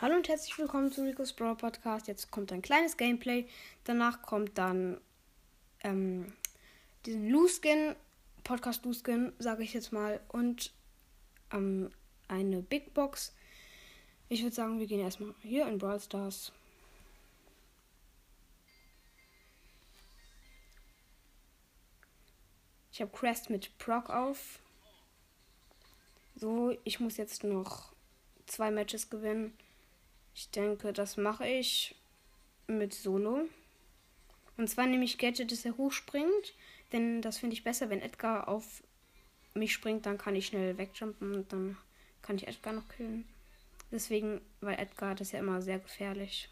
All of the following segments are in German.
Hallo und herzlich willkommen zu Rico's Brawl Podcast. Jetzt kommt ein kleines Gameplay. Danach kommt dann ähm, diesen Looskin, Podcast Looskin, sage ich jetzt mal, und ähm, eine Big Box. Ich würde sagen, wir gehen erstmal hier in Brawl Stars. Ich habe Crest mit Proc auf. So, ich muss jetzt noch zwei Matches gewinnen. Ich denke, das mache ich mit Solo. Und zwar nehme ich Gadget, dass er hochspringt. Denn das finde ich besser, wenn Edgar auf mich springt, dann kann ich schnell wegjumpen und dann kann ich Edgar noch killen. Deswegen, weil Edgar, das ist ja immer sehr gefährlich.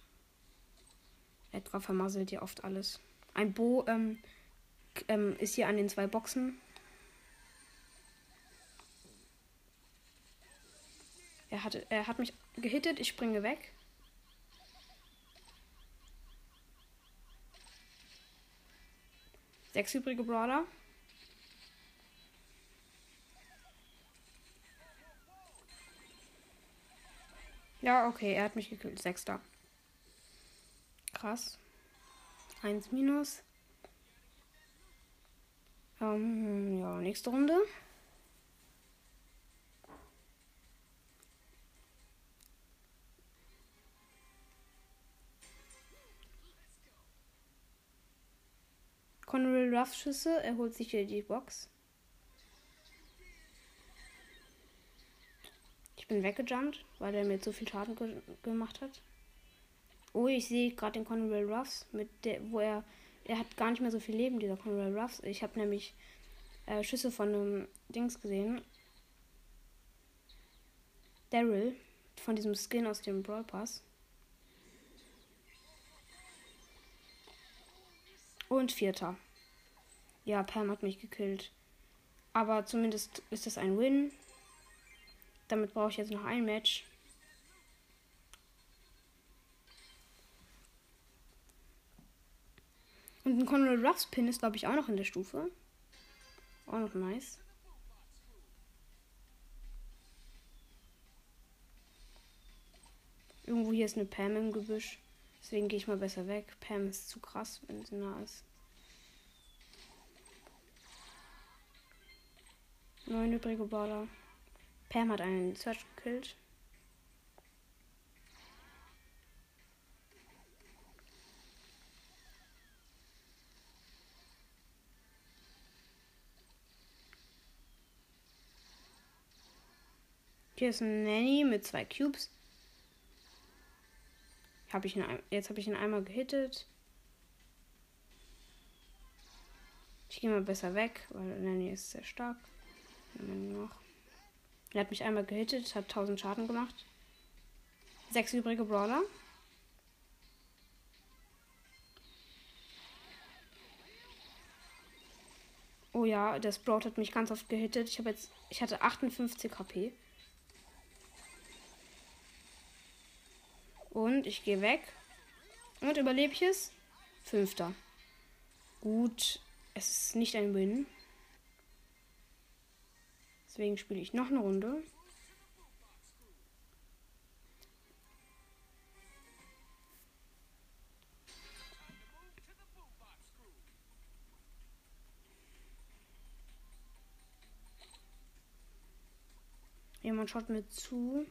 Edgar vermasselt ja oft alles. Ein Bo ähm, ähm, ist hier an den zwei Boxen. Er, hatte, er hat mich gehittet, ich springe weg. Sechs übrige Brawler. Ja, okay, er hat mich gekillt. Sechster. Krass. Eins minus. Ähm, ja, nächste Runde. Conrad Ruff Schüsse, er holt sich hier die Box. Ich bin weggejumpt, weil er mir zu viel Schaden ge gemacht hat. Oh, ich sehe gerade den Conrad Ruffs, mit der, wo er, er hat gar nicht mehr so viel Leben, dieser Conrad Ruffs. Ich habe nämlich äh, Schüsse von einem Dings gesehen. Daryl, von diesem Skin aus dem Brawl Pass. Und vierter. Ja, Pam hat mich gekillt. Aber zumindest ist das ein Win. Damit brauche ich jetzt noch ein Match. Und ein Conrad Ruffs Pin ist, glaube ich, auch noch in der Stufe. Auch noch nice. Irgendwo hier ist eine Pam im Gebüsch. Deswegen gehe ich mal besser weg. Pam ist zu krass, wenn sie nah ist. Neun übrige Baller. Pam hat einen Search gekillt. Hier ist ein Nanny mit zwei Cubes. Hab ich ihn, jetzt habe ich ihn einmal gehittet. Ich gehe mal besser weg, weil Nanny ist sehr stark. Er hat mich einmal gehittet, hat 1000 Schaden gemacht. Sechs übrige Brawler. Oh ja, der Sprout hat mich ganz oft gehittet. Ich habe jetzt, ich hatte 58 HP. Und ich gehe weg. Und überlebe ich es? Fünfter. Gut, es ist nicht ein Win. Deswegen spiele ich noch eine Runde. Jemand schaut mir zu.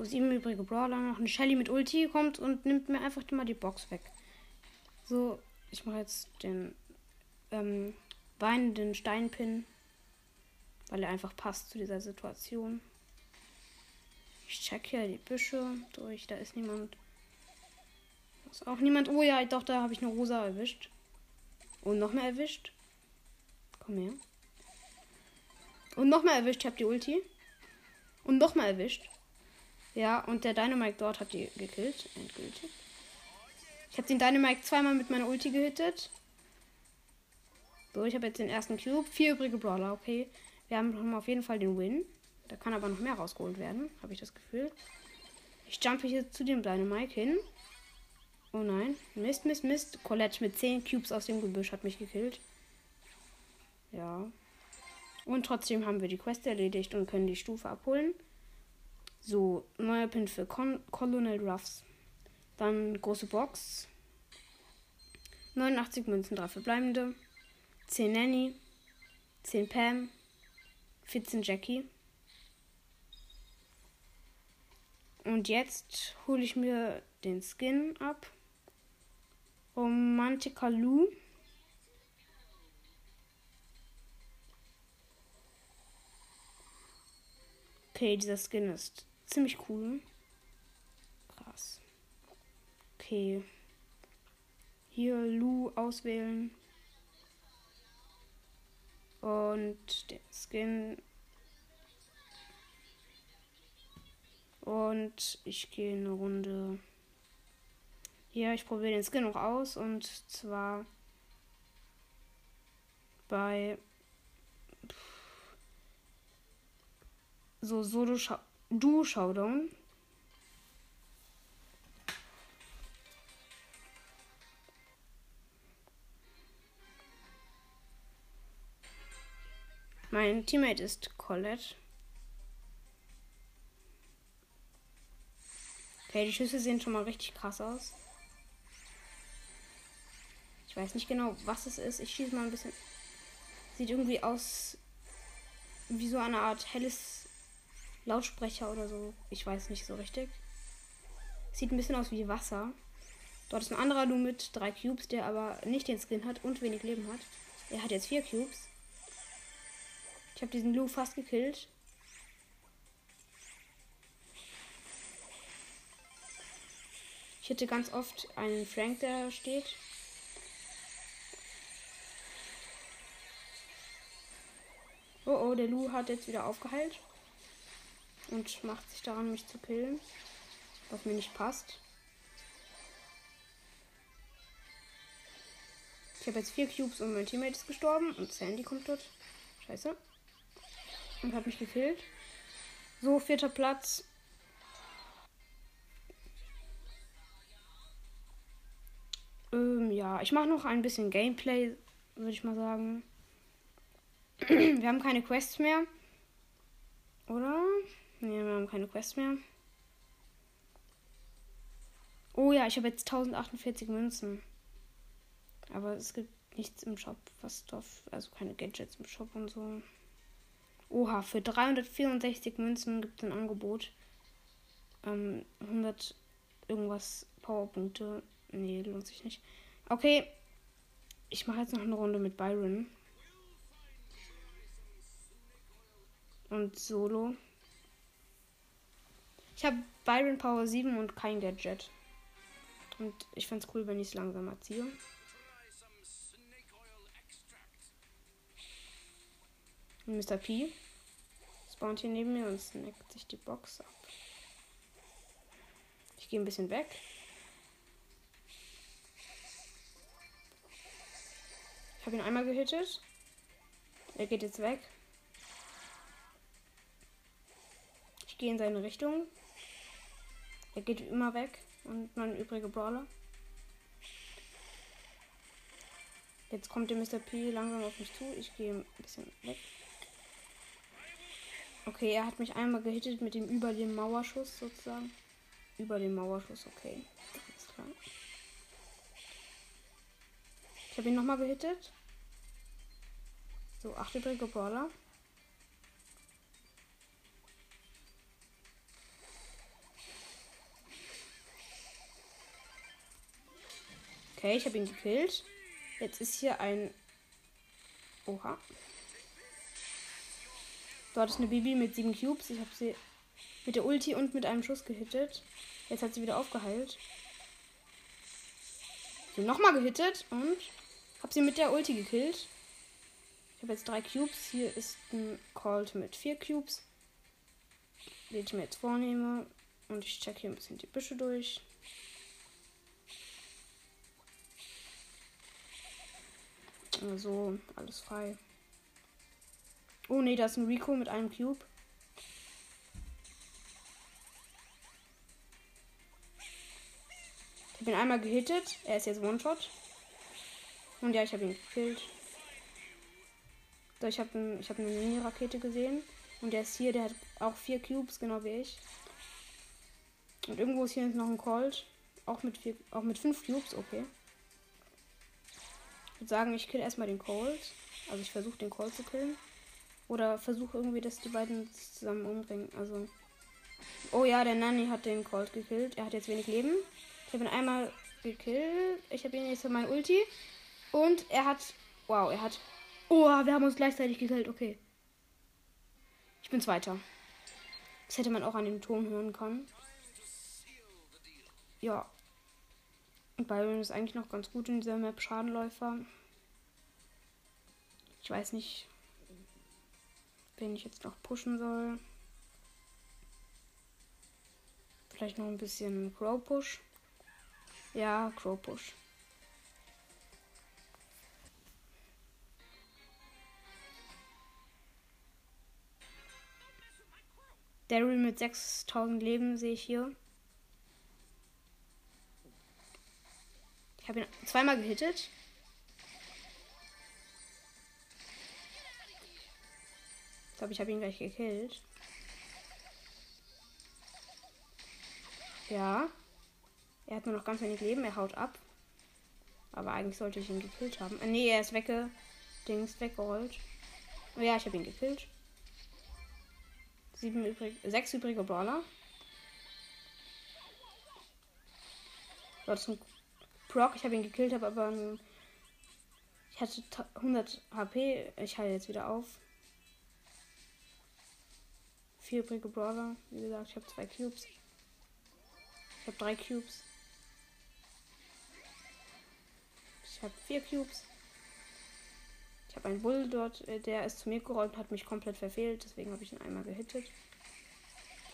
So, sieben übrige Brawler noch. Eine Shelly mit Ulti kommt und nimmt mir einfach mal die Box weg. So, ich mache jetzt den ähm, weinenden Steinpin, weil er einfach passt zu dieser Situation. Ich check hier die Büsche durch. Da ist niemand. Da ist auch niemand. Oh ja, doch, da habe ich eine Rosa erwischt. Und noch mehr erwischt. Komm her. Und noch mal erwischt. Ich habe die Ulti. Und noch mal erwischt. Ja, und der Dynamite dort hat die gekillt. Endgültig. Ich habe den Dynamite zweimal mit meiner Ulti gehittet. So, ich habe jetzt den ersten Cube. Vier übrige Brawler, okay. Wir haben auf jeden Fall den Win. Da kann aber noch mehr rausgeholt werden, habe ich das Gefühl. Ich jumpe hier zu dem Dynamike hin. Oh nein. Mist, Mist, Mist. Colette mit 10 Cubes aus dem Gebüsch hat mich gekillt. Ja. Und trotzdem haben wir die Quest erledigt und können die Stufe abholen. So, neuer Pin für Con Colonel Ruffs. Dann große Box. 89 Münzen, 3 verbleibende. 10 Nanny. 10 Pam. 14 Jackie. Und jetzt hole ich mir den Skin ab. Romantica Lou. Okay, dieser Skin ist ziemlich cool. Krass. Okay. Hier Lu auswählen. Und der Skin. Und ich gehe eine Runde. Hier, ich probiere den Skin noch aus. Und zwar bei so Solo Duo Showdown. Mein Teammate ist Colette. Okay, die Schüsse sehen schon mal richtig krass aus. Ich weiß nicht genau, was es ist. Ich schieße mal ein bisschen. Sieht irgendwie aus wie so eine Art helles Lautsprecher oder so. Ich weiß nicht so richtig. Sieht ein bisschen aus wie Wasser. Dort ist ein anderer Lu mit drei Cubes, der aber nicht den Skin hat und wenig Leben hat. Er hat jetzt vier Cubes. Ich habe diesen Lu fast gekillt. Ich hätte ganz oft einen Frank, der steht. Oh oh, der Lu hat jetzt wieder aufgeheilt und macht sich daran, mich zu killen. Was mir nicht passt. Ich habe jetzt vier Cubes und mein Teammate ist gestorben und Sandy kommt dort. Scheiße. Und hat mich gekillt. So, vierter Platz. Ähm, ja, ich mache noch ein bisschen Gameplay, würde ich mal sagen. Wir haben keine Quests mehr. Oder? Ne, wir haben keine Quest mehr. Oh ja, ich habe jetzt 1048 Münzen. Aber es gibt nichts im Shop, was drauf, also keine Gadgets im Shop und so. Oha, für 364 Münzen gibt es ein Angebot. Ähm, 100 irgendwas Powerpunkte. Nee, lohnt sich nicht. Okay, ich mache jetzt noch eine Runde mit Byron. Und Solo. Ich habe Byron Power 7 und kein Gadget. Und ich fände es cool, wenn ich es langsamer ziehe. Mr. P spawnt hier neben mir und snackt sich die Box ab. Ich gehe ein bisschen weg. Ich habe ihn einmal gehittet. Er geht jetzt weg. Ich gehe in seine Richtung. Er geht immer weg. Und mein übriger Brawler. Jetzt kommt der Mr. P langsam auf mich zu. Ich gehe ein bisschen weg. Okay, er hat mich einmal gehittet mit dem über dem Mauerschuss sozusagen. Über dem Mauerschuss, okay. Alles klar. Ich habe ihn nochmal gehittet. So, acht übrige Brawler. Okay, ich habe ihn gekillt. Jetzt ist hier ein. Oha. Dort ist eine Bibi mit sieben Cubes. Ich habe sie mit der Ulti und mit einem Schuss gehittet. Jetzt hat sie wieder aufgeheilt. Sie nochmal gehittet und habe sie mit der Ulti gekillt. Ich habe jetzt drei Cubes. Hier ist ein Colt mit vier Cubes. Den ich mir jetzt vornehme. Und ich check hier ein bisschen die Büsche durch. So, alles frei. Oh ne, da ist ein Rico mit einem Cube. Ich habe ihn einmal gehittet. Er ist jetzt One-Shot. Und ja, ich habe ihn gekillt. So, ich habe ein, hab eine Mini-Rakete gesehen. Und der ist hier, der hat auch vier Cubes, genau wie ich. Und irgendwo ist hier noch ein Colt. Auch mit, vier, auch mit fünf Cubes, okay. Ich würde sagen, ich kill erstmal den Colt. Also ich versuche den Colt zu killen. Oder versuche irgendwie, dass die beiden zusammen umbringen. Also. Oh ja, der Nanny hat den Colt gekillt. Er hat jetzt wenig Leben. Ich habe ihn einmal gekillt. Ich habe ihn jetzt für mein Ulti. Und er hat. Wow, er hat. Oh, wir haben uns gleichzeitig gekillt. Okay. Ich bin Zweiter. Das hätte man auch an dem Ton hören können. Ja. Byron ist eigentlich noch ganz gut in dieser Map Schadenläufer. Ich weiß nicht, wen ich jetzt noch pushen soll. Vielleicht noch ein bisschen Crow Push. Ja, Crow Push. Daryl mit 6000 Leben sehe ich hier. Ich habe ihn zweimal gehittet. Ich glaube, ich habe ihn gleich gekillt. Ja. Er hat nur noch ganz wenig Leben. Er haut ab. Aber eigentlich sollte ich ihn gekillt haben. Äh, nee, er ist wegge... Dings weggerollt. Oh ja, ich habe ihn gekillt. Sieben übrig, sechs übrige Brawler. Das ist ein Proc. Ich habe ihn gekillt, habe aber ein, ich hatte 100 HP. Ich halte jetzt wieder auf. Vier übrige Brawler. Wie gesagt, ich habe zwei Cubes. Ich habe drei Cubes. Ich habe vier Cubes. Ich habe einen Bull dort, äh, der ist zu mir gerollt und hat mich komplett verfehlt. Deswegen habe ich ihn einmal gehittet.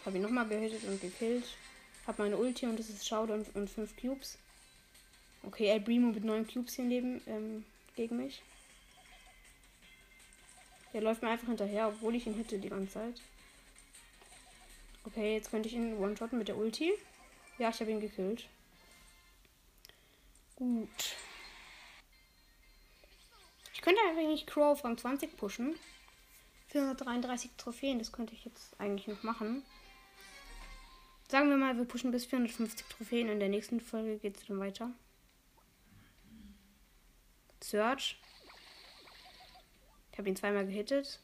Habe ihn nochmal gehittet und gekillt. Habe meine Ulti und das ist Showdown und 5 Cubes. Okay, El Primo mit 9 Cubes hier neben ähm, gegen mich. Der läuft mir einfach hinterher, obwohl ich ihn hitte die ganze Zeit. Okay, jetzt könnte ich ihn one-shotten mit der Ulti. Ja, ich habe ihn gekillt. Gut könnte eigentlich Crow auf Rang 20 pushen. 433 Trophäen, das könnte ich jetzt eigentlich noch machen. Sagen wir mal, wir pushen bis 450 Trophäen. In der nächsten Folge geht es dann weiter. Search. Ich habe ihn zweimal gehittet.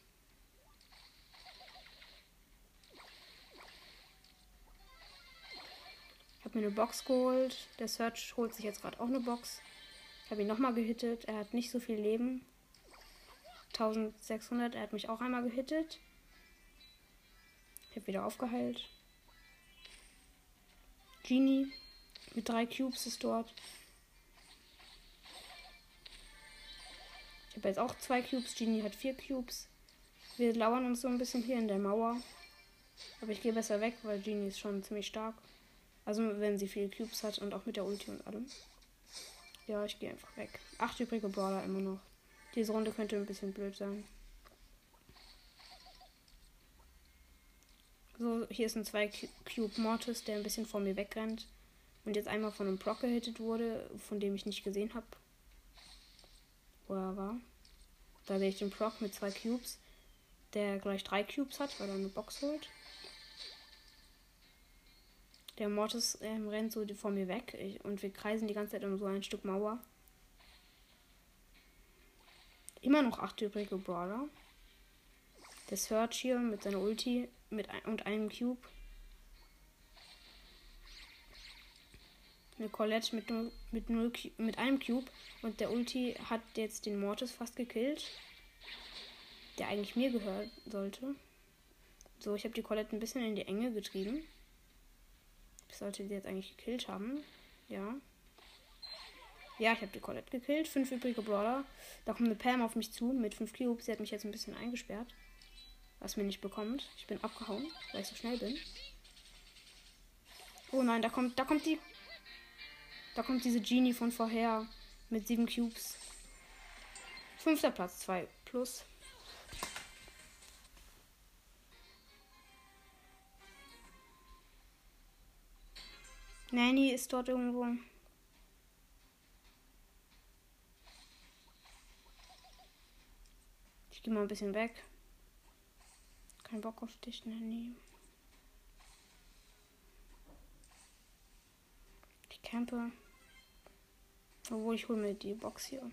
Ich habe mir eine Box geholt. Der Search holt sich jetzt gerade auch eine Box. Ich habe ihn nochmal gehittet. Er hat nicht so viel Leben. 1600. Er hat mich auch einmal gehittet. Ich habe wieder aufgeheilt. Genie mit drei Cubes ist dort. Ich habe jetzt auch zwei Cubes. Genie hat vier Cubes. Wir lauern uns so ein bisschen hier in der Mauer. Aber ich gehe besser weg, weil Genie ist schon ziemlich stark. Also wenn sie viele Cubes hat und auch mit der Ulti und allem. Ja, ich gehe einfach weg. Acht übrige Brawler immer noch. Diese Runde könnte ein bisschen blöd sein. So, hier ist ein 2 Cube Mortis, der ein bisschen vor mir wegrennt. Und jetzt einmal von einem Proc gehittet wurde, von dem ich nicht gesehen habe, wo er war. Da sehe ich den Proc mit zwei Cubes, der gleich drei Cubes hat, weil er eine Box holt. Der Mortis ähm, rennt so vor mir weg ich, und wir kreisen die ganze Zeit um so ein Stück Mauer. Immer noch acht übrige Brawler. Der Search hier mit seiner Ulti mit ein, und einem Cube. Eine Colette mit, mit, null, mit einem Cube. Und der Ulti hat jetzt den Mortis fast gekillt. Der eigentlich mir gehören sollte. So, ich habe die Colette ein bisschen in die Enge getrieben. Ich sollte sie jetzt eigentlich gekillt haben. Ja. Ja, ich habe die Colette gekillt. Fünf übrige Brawler. Da kommt eine Pam auf mich zu mit fünf Cubes. Sie hat mich jetzt ein bisschen eingesperrt. Was mir nicht bekommt. Ich bin abgehauen, weil ich so schnell bin. Oh nein, da kommt, da kommt die. Da kommt diese Genie von vorher mit sieben Cubes. Fünfter Platz, 2 plus. Nanny ist dort irgendwo. Ich gehe mal ein bisschen weg. Kein Bock auf dich, Nanny. Ich campe. Obwohl, ich hole mir die Box hier.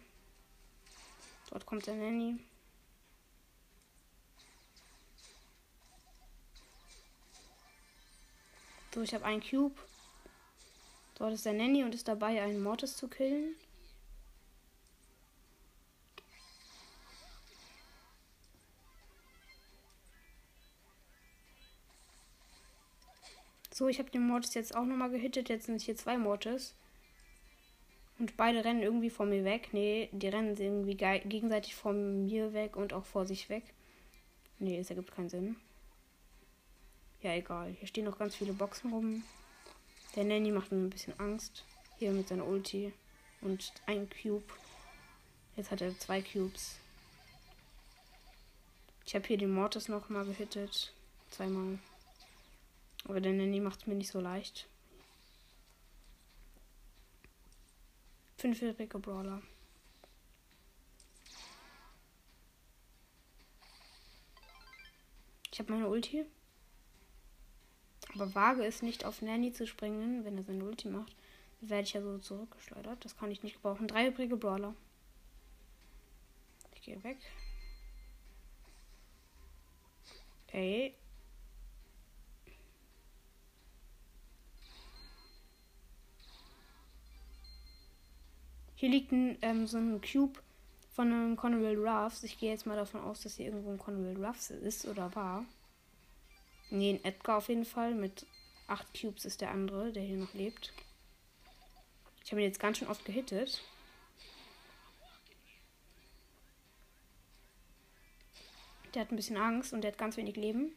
Dort kommt der Nanny. So, ich habe einen Cube. Dort ist der Nanny und ist dabei, einen Mortis zu killen. So, ich habe den Mortis jetzt auch nochmal gehittet. Jetzt sind hier zwei Mortis. Und beide rennen irgendwie von mir weg. Nee, die rennen irgendwie gegenseitig von mir weg und auch vor sich weg. Nee, es ergibt keinen Sinn. Ja, egal. Hier stehen noch ganz viele Boxen rum. Der Nanny macht mir ein bisschen Angst. Hier mit seiner Ulti. Und ein Cube. Jetzt hat er zwei Cubes. Ich habe hier den Mortis noch mal gehittet. Zweimal. Aber der Nanny macht es mir nicht so leicht. Fünfjährige Brawler. Ich habe meine Ulti. Aber wage es nicht auf Nanny zu springen, wenn er seine Ulti macht. Werde ich ja so zurückgeschleudert. Das kann ich nicht gebrauchen. Drei übrige Brawler. Ich gehe weg. Okay. Hier liegt ein, ähm, so ein Cube von einem Conwell Ruffs. Ich gehe jetzt mal davon aus, dass hier irgendwo ein Conwell Ruffs ist oder war. Ne, ein Edgar auf jeden Fall. Mit 8 Cubes ist der andere, der hier noch lebt. Ich habe ihn jetzt ganz schön oft gehittet. Der hat ein bisschen Angst und der hat ganz wenig Leben.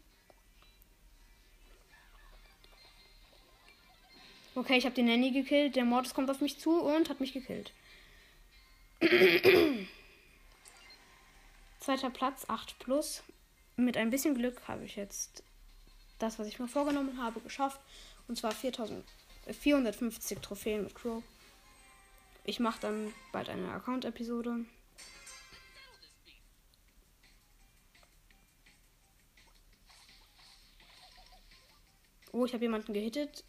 Okay, ich habe den Nanny gekillt. Der Mortis kommt auf mich zu und hat mich gekillt. Zweiter Platz, 8 plus. Mit ein bisschen Glück habe ich jetzt das, was ich mir vorgenommen habe, geschafft. Und zwar 4000, 450 Trophäen mit Crow. Ich mache dann bald eine Account-Episode. Oh, ich habe jemanden gehittet.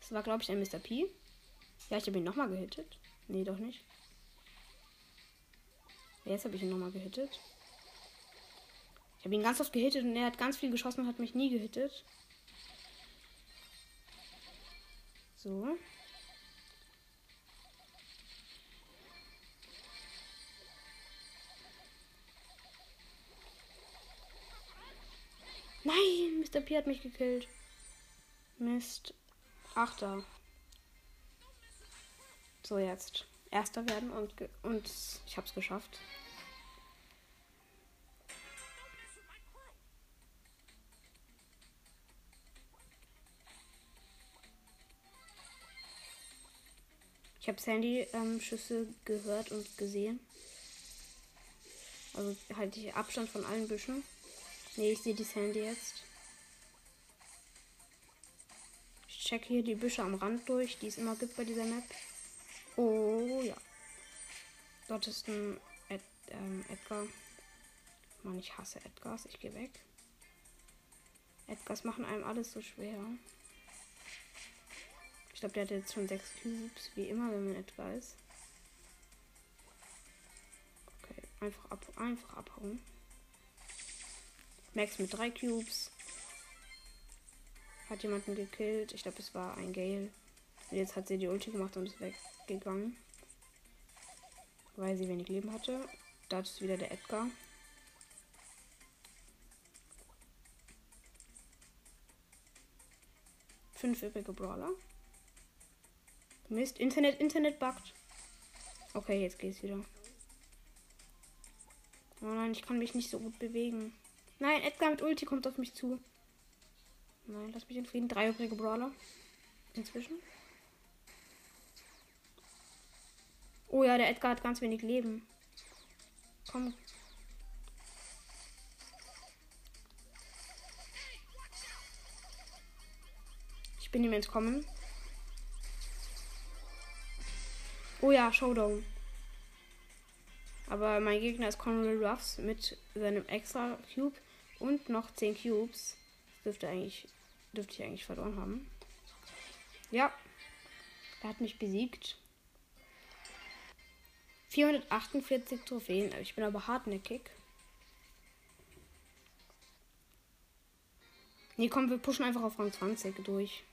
Das war, glaube ich, ein Mr. P. Ja, ich habe ihn nochmal gehittet. Nee, doch nicht. Jetzt habe ich ihn nochmal gehittet. Ich habe ihn ganz oft gehittet und er hat ganz viel geschossen und hat mich nie gehittet. So. Nein, Mr. P hat mich gekillt. Mist. Achter. So, jetzt. Erster werden und, und ich hab's geschafft. Ich habe Sandy-Schüsse ähm, gehört und gesehen. Also halte ich Abstand von allen Büschen. Ne, ich sehe die Sandy jetzt. Ich check hier die Büsche am Rand durch, die es immer gibt bei dieser Map. Oh ja. Dort ist ein Ed, ähm, Edgar. Mann, ich hasse Edgars. Ich gehe weg. Edgars machen einem alles so schwer. Ich glaube, der hat jetzt schon sechs Cubes, wie immer, wenn man Edgar ist. Okay, einfach, ab, einfach abhauen. Max mit drei Cubes. Hat jemanden gekillt. Ich glaube, es war ein Gale. Und jetzt hat sie die Ulti gemacht und ist weg gegangen. Weil sie wenig Leben hatte. Da ist wieder der Edgar. Fünf übrige Brawler. Mist, Internet, Internet buggt. Okay, jetzt geht's wieder. Oh nein, ich kann mich nicht so gut bewegen. Nein, Edgar mit Ulti kommt auf mich zu. Nein, lass mich in Frieden. Drei übrige Brawler. Inzwischen. Oh ja, der Edgar hat ganz wenig Leben. Komm. Ich bin ihm entkommen. Oh ja, Showdown. Aber mein Gegner ist Conrad Ruffs mit seinem extra Cube und noch 10 Cubes. Dürfte eigentlich, dürfte ich eigentlich verloren haben. Ja. Er hat mich besiegt. 448 Trophäen. Ich bin aber hartnäckig. Nee, komm, wir pushen einfach auf Rang 20 durch.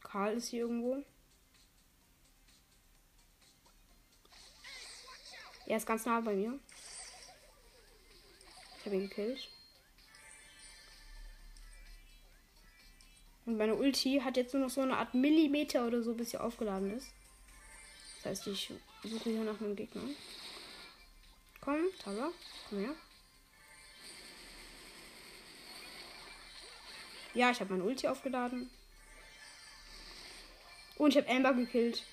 Karl ist hier irgendwo. Er ist ganz nah bei mir. Ich habe ihn gekillt. Und meine Ulti hat jetzt nur noch so eine Art Millimeter oder so, bis sie aufgeladen ist. Das heißt, ich suche hier nach einem Gegner. Komm, Tala, komm her. Ja, ich habe meine Ulti aufgeladen. Und ich habe Amber gekillt.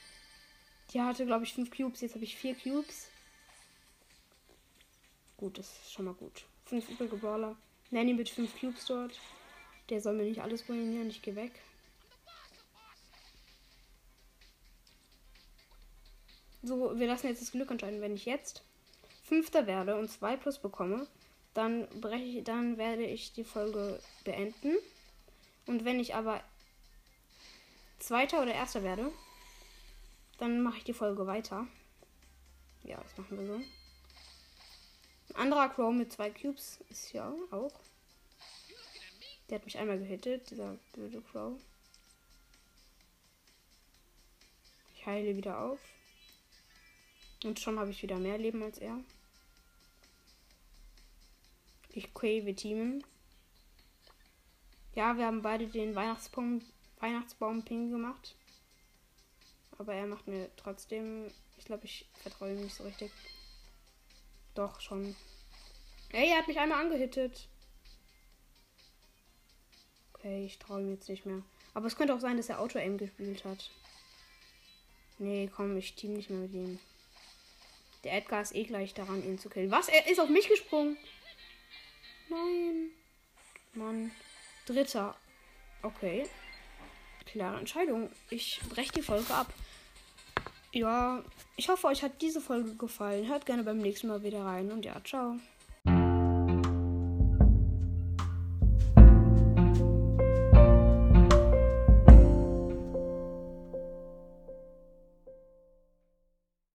Die hatte, glaube ich, 5 Cubes. Jetzt habe ich 4 Cubes. Gut, das ist schon mal gut. 5 übrige Brawler. Nanny mit 5 Cubes dort. Der soll mir nicht alles ruinieren. Ich gehe weg. So, wir lassen jetzt das Glück entscheiden. Wenn ich jetzt Fünfter werde und 2 plus bekomme, dann breche dann werde ich die Folge beenden. Und wenn ich aber Zweiter oder Erster werde, dann mache ich die Folge weiter. Ja, das machen wir so. Ein anderer Crow mit zwei Cubes ist ja auch. Der hat mich einmal gehittet, dieser blöde Crow. Ich heile wieder auf. Und schon habe ich wieder mehr Leben als er. Ich crave teamen. Ja, wir haben beide den Weihnachtsbaum Weihnachtsbaum ping gemacht. Aber er macht mir trotzdem. Ich glaube, ich vertraue ihm nicht so richtig. Doch, schon. Ey, er hat mich einmal angehittet. Okay, ich traue ihm jetzt nicht mehr. Aber es könnte auch sein, dass er Auto-Aim gespielt hat. Nee, komm, ich team nicht mehr mit ihm. Der Edgar ist eh gleich daran, ihn zu killen. Was? Er ist auf mich gesprungen. Nein. Mann. Dritter. Okay klare Entscheidung. Ich breche die Folge ab. Ja, ich hoffe, euch hat diese Folge gefallen. Hört gerne beim nächsten Mal wieder rein und ja, ciao.